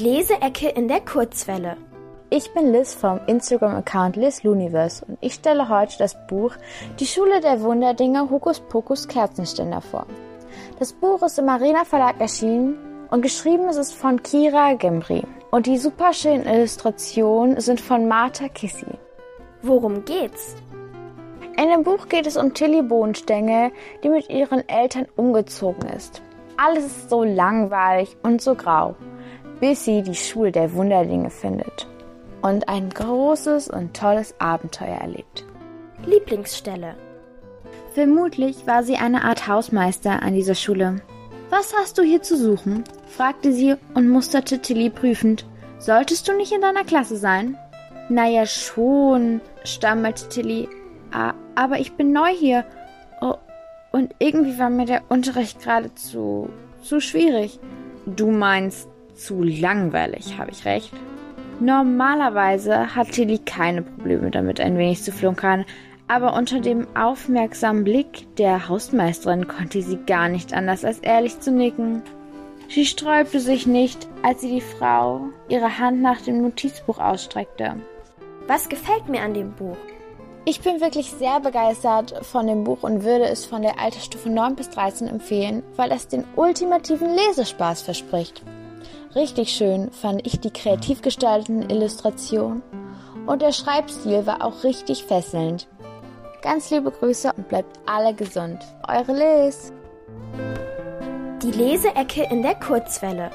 Leseecke in der Kurzwelle. Ich bin Liz vom Instagram-Account LizLuniverse und ich stelle heute das Buch Die Schule der Wunderdinge Hokus Pokus Kerzenständer vor. Das Buch ist im Arena Verlag erschienen und geschrieben ist es von Kira Gembri. Und die superschönen Illustrationen sind von Martha Kissy. Worum geht's? In dem Buch geht es um Tilly Bohnenstängel, die mit ihren Eltern umgezogen ist. Alles ist so langweilig und so grau, bis sie die Schule der Wunderdinge findet und ein großes und tolles Abenteuer erlebt. Lieblingsstelle. Vermutlich war sie eine Art Hausmeister an dieser Schule. Was hast du hier zu suchen? fragte sie und musterte Tilly prüfend. Solltest du nicht in deiner Klasse sein? Naja, schon, stammelte Tilly. Aber ich bin neu hier. Oh, und irgendwie war mir der Unterricht geradezu zu schwierig. Du meinst zu langweilig, habe ich recht? Normalerweise hat Tilly keine Probleme damit, ein wenig zu flunkern, aber unter dem aufmerksamen Blick der Hausmeisterin konnte sie gar nicht anders, als ehrlich zu nicken. Sie sträubte sich nicht, als sie die Frau ihre Hand nach dem Notizbuch ausstreckte. Was gefällt mir an dem Buch? Ich bin wirklich sehr begeistert von dem Buch und würde es von der Altersstufe 9 bis 13 empfehlen, weil es den ultimativen Lesespaß verspricht. Richtig schön fand ich die kreativ gestalteten Illustrationen und der Schreibstil war auch richtig fesselnd. Ganz liebe Grüße und bleibt alle gesund. Eure Liz. Die Leseecke in der Kurzwelle.